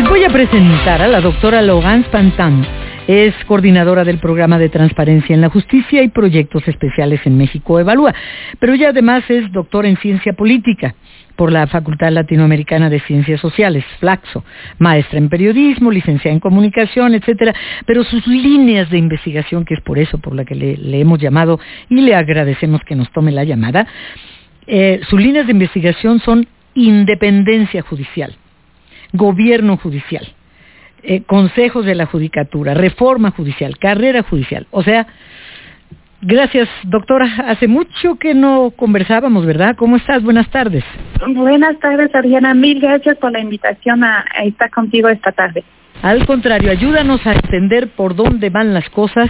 a presentar a la doctora Logan Pantan. Es coordinadora del programa de transparencia en la justicia y proyectos especiales en México Evalúa, pero ella además es doctora en ciencia política por la Facultad Latinoamericana de Ciencias Sociales, Flaxo, maestra en periodismo, licenciada en comunicación, etcétera, pero sus líneas de investigación, que es por eso por la que le, hemos llamado y le agradecemos que nos tome la llamada, eh, sus líneas de investigación son independencia judicial, gobierno judicial, eh, consejos de la judicatura, reforma judicial, carrera judicial. O sea, gracias doctora. Hace mucho que no conversábamos, ¿verdad? ¿Cómo estás? Buenas tardes. Buenas tardes, Ariana. Mil gracias por la invitación a, estar contigo esta tarde. Al contrario, ayúdanos a entender por dónde van las cosas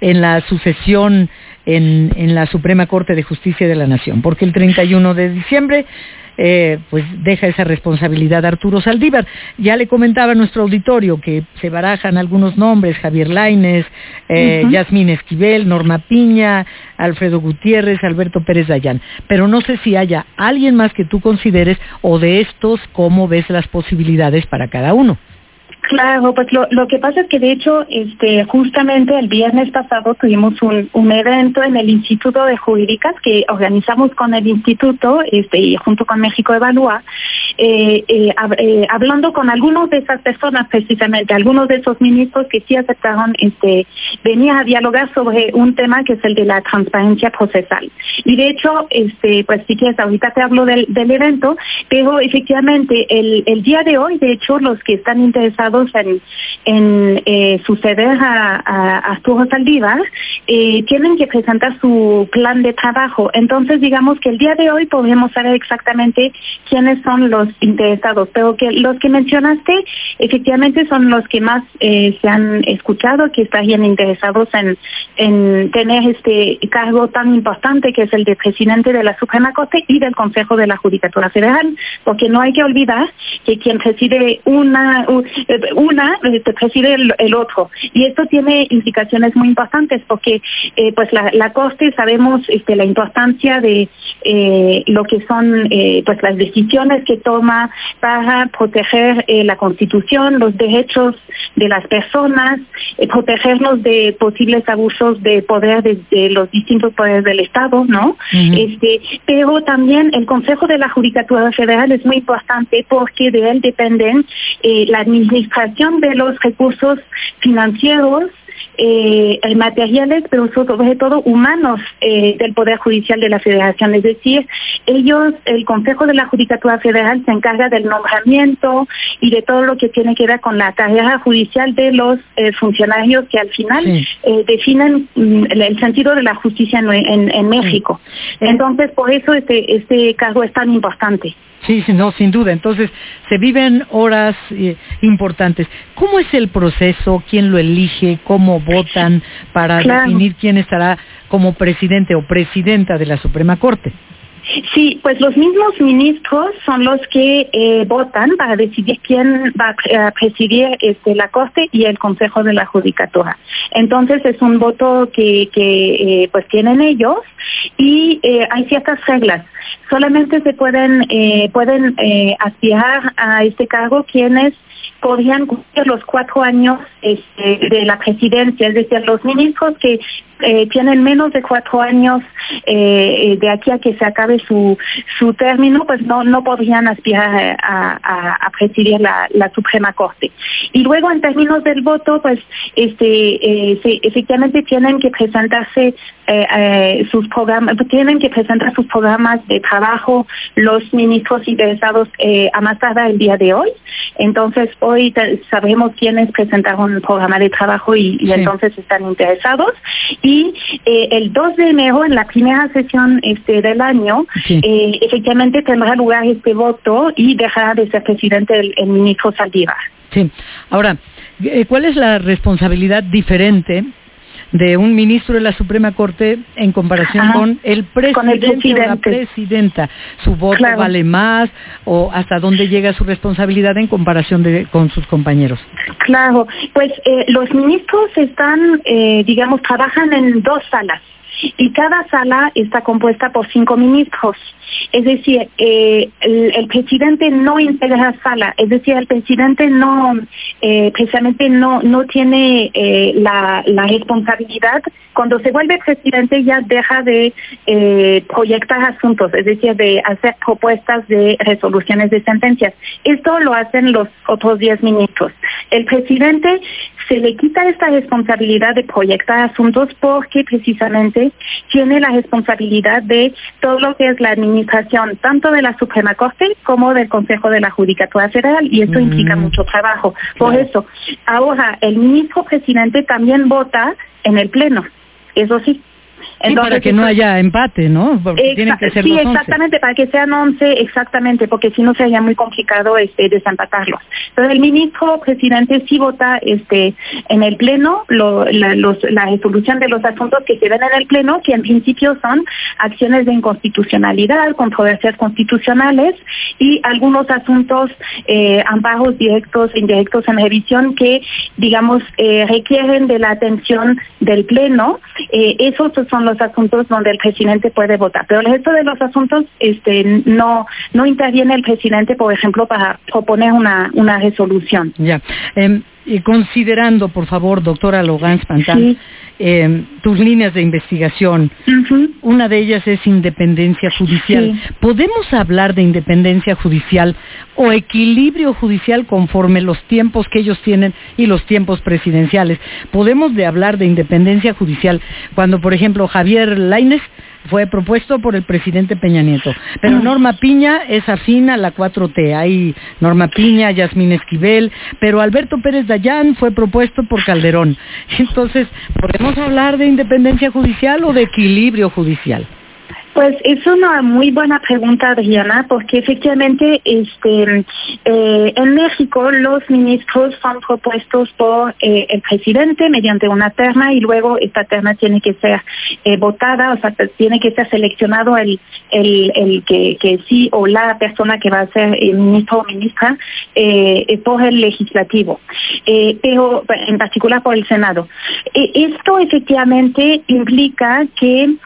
en la sucesión en, en la Suprema Corte de Justicia de la Nación, porque el 31 de diciembre eh, pues deja esa responsabilidad a Arturo Saldívar. Ya le comentaba a nuestro auditorio que se barajan algunos nombres, Javier Laines, eh, Yasmín Esquivel, Norma Piña, Alfredo Gutiérrez, Alberto Pérez Dayán. Pero no sé si haya alguien más que tú consideres o de estos, cómo ves las posibilidades para cada uno. Claro, pues lo, lo que pasa es que de hecho, este, justamente el viernes pasado tuvimos un, evento en el Instituto de Jurídicas que organizamos con el Instituto este, y junto con México Evalúa, eh, eh, eh, hablando con algunos de esas personas precisamente, algunos de esos ministros que sí aceptaron este, venir a dialogar sobre un tema que es el de la transparencia procesal. Y de hecho, este, pues si quieres, ahorita te hablo del, del evento, pero efectivamente el, el día de hoy, de hecho, los que están interesados en, eh, suceder a, Arturo Saldívar, tienen que presentar su plan de trabajo. Entonces, digamos que el día de hoy podemos saber exactamente quiénes son los interesados, pero que los que mencionaste efectivamente son los que más eh, se han escuchado, que estarían interesados en, en tener este cargo tan importante que es el de presidente de la Suprema Corte y del Consejo de la Judicatura Federal, porque no hay que olvidar que quien preside una, una este, preside el, otro. Y esto tiene implicaciones muy importantes porque eh, pues la, Corte sabemos este, la importancia de eh, lo que son eh, pues las decisiones que toma para proteger la Constitución, los derechos de las personas, protegernos de posibles abusos de poder de, los distintos poderes del Estado, ¿no? este, pero también el Consejo de la Judicatura Federal es muy importante porque de él dependen la administración de los recursos financieros eh, materiales, pero sobre todo humanos eh, del Poder Judicial de la Federación. Es decir, ellos, el Consejo de la Judicatura Federal se encarga del nombramiento y de todo lo que tiene que ver con la carrera judicial de los eh, funcionarios que al final eh, definen mm, el sentido de la justicia en, México. Entonces, por eso este, este cargo es tan importante. Sí, no, sin duda. Entonces, se viven horas eh, importantes. ¿Cómo es el proceso? ¿Quién lo elige? ¿Cómo votan para definir quién estará como presidente o presidenta de la Suprema Corte? Sí, pues los mismos ministros son los que eh, votan para decidir quién va a presidir este, la Corte y el Consejo de la Judicatura. Entonces es un voto que, eh, pues tienen ellos y hay ciertas reglas solamente se pueden, eh, pueden eh, aspirar a este cargo quienes podrían cumplir los cuatro años este, de la presidencia, es decir, los ministros que eh, tienen menos de cuatro años eh, de aquí a que se acabe su, su término, pues no, no podrían aspirar a, a, presidir la, la, Suprema Corte. Y luego, en términos del voto, pues este, eh, efectivamente tienen que presentarse sus programas, tienen que presentar sus programas de trabajo los ministros interesados a más tarde el día de hoy. Entonces, hoy sabemos quiénes presentaron el programa de trabajo y, entonces están interesados. Y eh, el 2 de enero, en la primera sesión este del año, eh, efectivamente tendrá lugar este voto y dejará de ser presidente el, ministro Saldívar. Sí. Ahora, eh, ¿cuál es la responsabilidad diferente de un ministro de la Suprema Corte en comparación con, el presidente o la presidenta. ¿Su voto vale más o hasta dónde llega su responsabilidad en comparación de, con sus compañeros? Claro, pues eh, los ministros están, eh, digamos, trabajan en dos salas. Y cada sala está compuesta por cinco ministros. Es decir, eh, el, presidente no integra la sala, es decir, el presidente no, eh, precisamente no, no tiene eh, la, responsabilidad. Cuando se vuelve presidente ya deja de proyectar asuntos, es decir, de hacer propuestas de resoluciones de sentencias. Esto lo hacen los otros diez ministros. El presidente se le quita esta responsabilidad de proyectar asuntos porque precisamente tiene la responsabilidad de todo lo que es la administración tanto de la Suprema Corte como del Consejo de la Judicatura Federal y esto implica mucho trabajo. Por eso, ahora el ministro presidente también vota en el Pleno, eso sí para que no haya empate, ¿no? Porque tienen que ser sí, exactamente, para que sean 11, exactamente, porque si no sería muy complicado este desempatarlos. Entonces el ministro presidente sí vota este en el pleno lo, la, la resolución de los asuntos que se ven en el pleno, que en principio son acciones de inconstitucionalidad, controversias constitucionales y algunos asuntos, eh, amparos directos e indirectos en revisión que, digamos, eh, requieren de la atención del pleno. Eh, esos son los asuntos donde el presidente puede votar. Pero el resto de los asuntos este, no, no interviene el presidente, por ejemplo, para proponer una, una resolución. Em, y considerando, por favor, doctora Logan Pantán, em, tus líneas de investigación, una de ellas es independencia judicial. ¿Podemos hablar de independencia judicial o equilibrio judicial conforme los tiempos que ellos tienen y los tiempos presidenciales? ¿Podemos de hablar de independencia judicial cuando, por ejemplo, Javier Lainez fue propuesto por el presidente Peña Nieto. Pero. Norma Piña es afín a la 4T. Hay Norma Piña, Yasmín Esquivel, pero Alberto Pérez Dayán fue propuesto por Calderón. Entonces, ¿podemos hablar de independencia judicial o de equilibrio judicial? Pues es una muy buena pregunta, Adriana, porque efectivamente este, eh, en México los ministros son propuestos por eh, el presidente mediante una terna y luego esta terna tiene que ser eh, votada, o sea, tiene que ser seleccionado el, el, el que, que, sí o la persona que va a ser ministro o ministra por el legislativo, pero en particular por el Senado. esto efectivamente implica que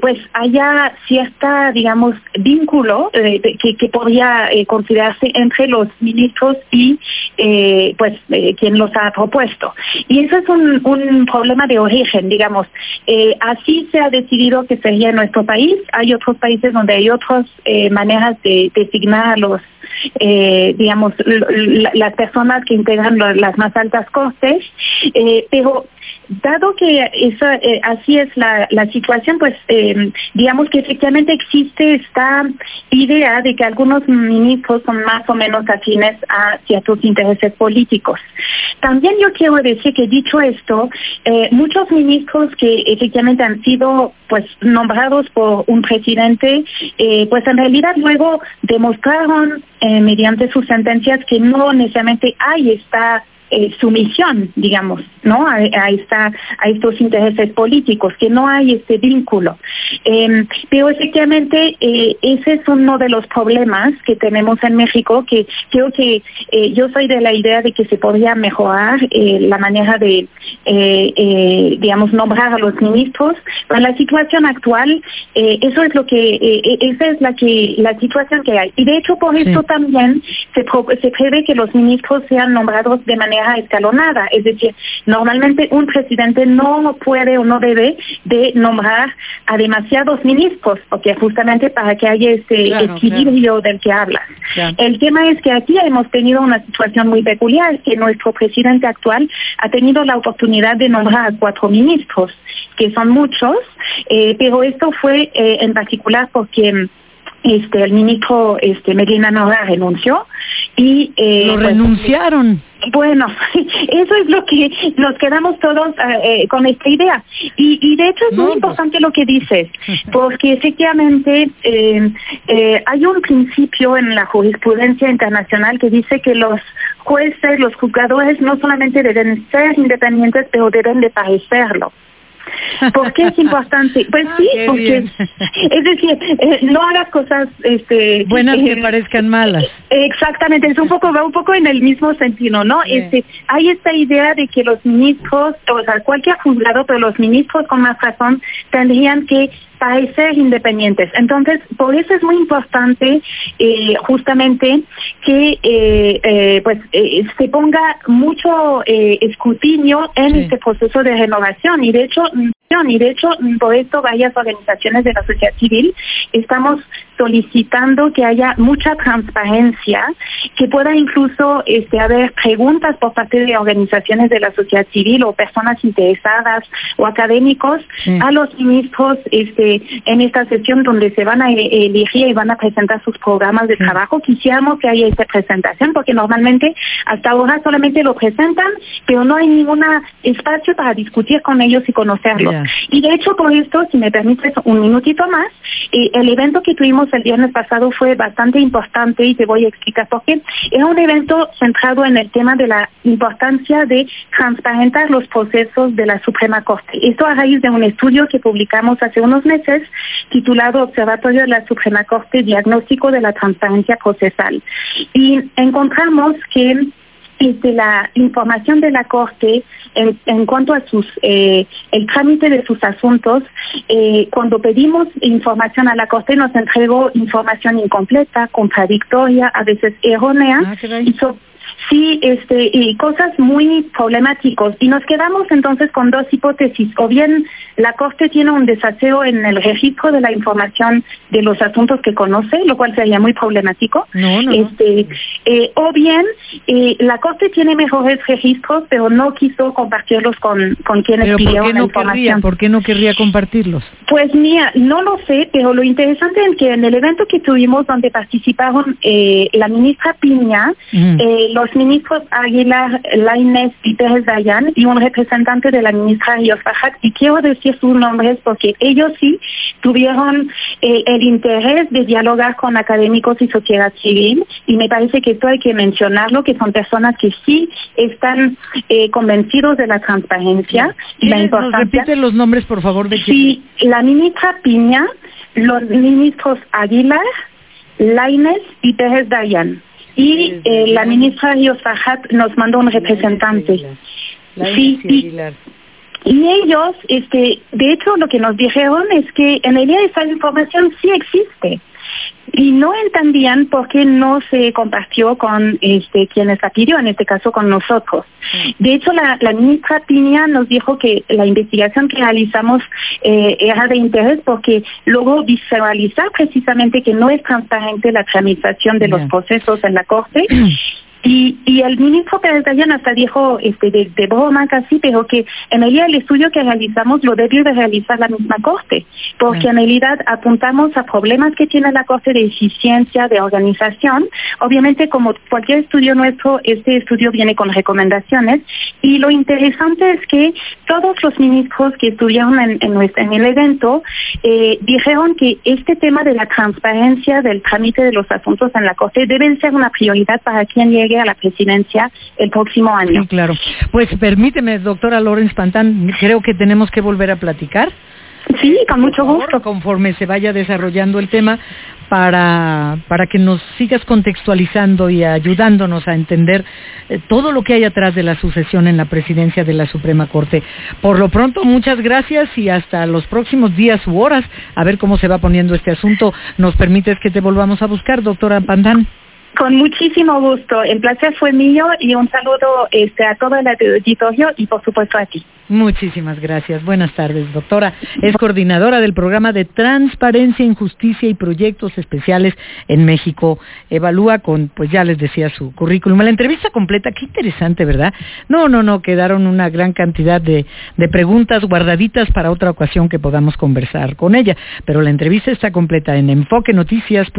pues hay haya cierta, digamos, vínculo eh, que, que, podría eh, considerarse entre los ministros y, eh, pues, quien los ha propuesto. Y eso es un, un problema de origen, digamos. así se ha decidido que sería nuestro país. Hay otros países donde hay otras maneras de designar los digamos, las personas que integran las más altas costes, pero dado que eh, así es la, la situación, pues eh, digamos que efectivamente existe esta idea de que algunos ministros son más o menos afines a ciertos intereses políticos. También yo quiero decir que dicho esto, eh, muchos ministros que efectivamente han sido pues nombrados por un presidente, pues en realidad luego demostraron mediante sus sentencias que no necesariamente hay esta eh, sumisión, digamos, ¿no? A, esta, a estos intereses políticos, que no hay este vínculo. Em, pero efectivamente eh, ese es uno de los problemas que tenemos en México, que creo que eh, yo soy de la idea de que se podría mejorar la manera de, digamos, nombrar a los ministros. Pero la situación actual, eso es lo que, esa es la que la situación que hay. Y de hecho por eso también se, se prevé que los ministros sean nombrados de manera escalonada. Es decir, normalmente un presidente no puede o no debe de nombrar a demasiados ministros, porque justamente para que haya este equilibrio del que hablas. El tema es que aquí hemos tenido una situación muy peculiar, que nuestro presidente actual ha tenido la oportunidad de nombrar a cuatro ministros, que son muchos, eh, pero esto fue eh, en particular porque este el ministro este Medina Nora renunció y eh, lo pues, renunciaron bueno, eso es lo que nos quedamos todos eh, eh, con esta idea. Y, y de hecho es muy pues. importante lo que dices, porque efectivamente eh, eh, hay un principio en la jurisprudencia internacional que dice que los jueces, los juzgadores no solamente deben ser independientes, pero deben de parecerlo. ¿Por qué es importante? Pues sí, porque es decir, no hagas cosas este buenas que parezcan malas Exactamente, es un poco, va un poco en el mismo sentido, ¿no? Este, hay esta idea de que los ministros, o sea, cualquier juzgado, pero los ministros con más razón tendrían que parecer independientes. Entonces, por eso es muy importante eh, justamente que eh, eh, pues se ponga mucho escrutinio en este proceso de renovación y de hecho y de hecho por esto varias organizaciones de la sociedad civil estamos solicitando que haya mucha transparencia, que pueda incluso este, haber preguntas por parte de organizaciones de la sociedad civil o personas interesadas o académicos a los ministros este, en esta sesión donde se van a e-, elegir y van a presentar sus programas de trabajo. Quisiéramos que haya esta presentación porque normalmente hasta ahora solamente lo presentan, pero no hay ningún espacio para discutir con ellos y conocerlos. Y de hecho, por esto, si me permites un minutito más, eh, el evento que tuvimos el viernes pasado fue bastante importante y te voy a explicar por qué. Era un evento centrado en el tema de la importancia de transparentar los procesos de la Suprema Corte. Esto a raíz de un estudio que publicamos hace unos meses titulado Observatorio de la Suprema Corte Diagnóstico de la Transparencia Procesal. Y encontramos que de la información de la Corte en, cuanto a sus eh, el trámite de sus asuntos, eh, cuando pedimos información a la Corte nos entregó información incompleta, contradictoria, a veces errónea, ah, y, Sí, este, y cosas muy problemáticos. Y nos quedamos entonces con dos hipótesis. O bien la Corte tiene un desaseo en el registro de la información de los asuntos que conoce, lo cual sería muy problemático. Este, eh, o bien eh, la Corte tiene mejores registros, pero no quiso compartirlos con, con quienes ¿Pero pidieron ¿por qué no la información. Querría, ¿Por qué no querría compartirlos? Pues mira, no lo sé, pero lo interesante es que en el evento que tuvimos donde participaron eh, la ministra Piña, los ministros Aguilar, Lainez y Pérez Dayan y un representante de la ministra Fajat. Y quiero decir sus nombres porque ellos sí tuvieron eh, el interés de dialogar con académicos y sociedad civil y me parece que esto hay que mencionarlo, que son personas que sí están eh, convencidos de la transparencia y la importancia. ¿Nos repite los nombres, por favor, de Sí, la ministra Piña, los ministros Aguilar, Lainez y Pérez Dayan y eh, la ministra Yosahat nos mandó un representante. Sí, y, y, ellos, este, de hecho, lo que nos dijeron es que en realidad esa información sí existe y no entendían por qué no se compartió con este quienes la pidió, en este caso con nosotros. De hecho, la, ministra Piña nos dijo que la investigación que realizamos eh, era de interés porque luego visualizar precisamente que no es transparente la tramitación de los procesos en la Corte. Y, y el ministro Pérez Dayan hasta dijo este, de, de, broma casi, pero que en realidad el estudio que realizamos lo debió de realizar la misma Corte, porque en realidad apuntamos a problemas que tiene la Corte de eficiencia, de organización. Obviamente, como cualquier estudio nuestro, este estudio viene con recomendaciones y lo interesante es que todos los ministros que estuvieron en, en, nuestro, en el evento eh, dijeron que este tema de la transparencia del trámite de los asuntos en la Corte debe ser una prioridad para quien llegue a la presidencia el próximo año. Sí, claro. Pues permíteme, doctora Lorenz Pantán, creo que tenemos que volver a platicar. Sí, con mucho gusto. Conforme se vaya desarrollando el tema, para, para que nos sigas contextualizando y ayudándonos a entender eh, todo lo que hay atrás de la sucesión en la presidencia de la Suprema Corte. Por lo pronto, muchas gracias y hasta los próximos días u horas, a ver cómo se va poniendo este asunto. ¿Nos permites que te volvamos a buscar, doctora Pantán? Con muchísimo gusto. El placer fue mío y un saludo este, a todo el auditorio y por supuesto a ti. Muchísimas gracias. Buenas tardes, doctora. Es coordinadora del programa de Transparencia, Injusticia y Proyectos Especiales en México. Evalúa con, pues ya les decía su currículum. La entrevista completa, qué interesante, ¿verdad? No, no, no, quedaron una gran cantidad de, de preguntas guardaditas para otra ocasión que podamos conversar con ella. Pero la entrevista está completa en enfoquenoticias.com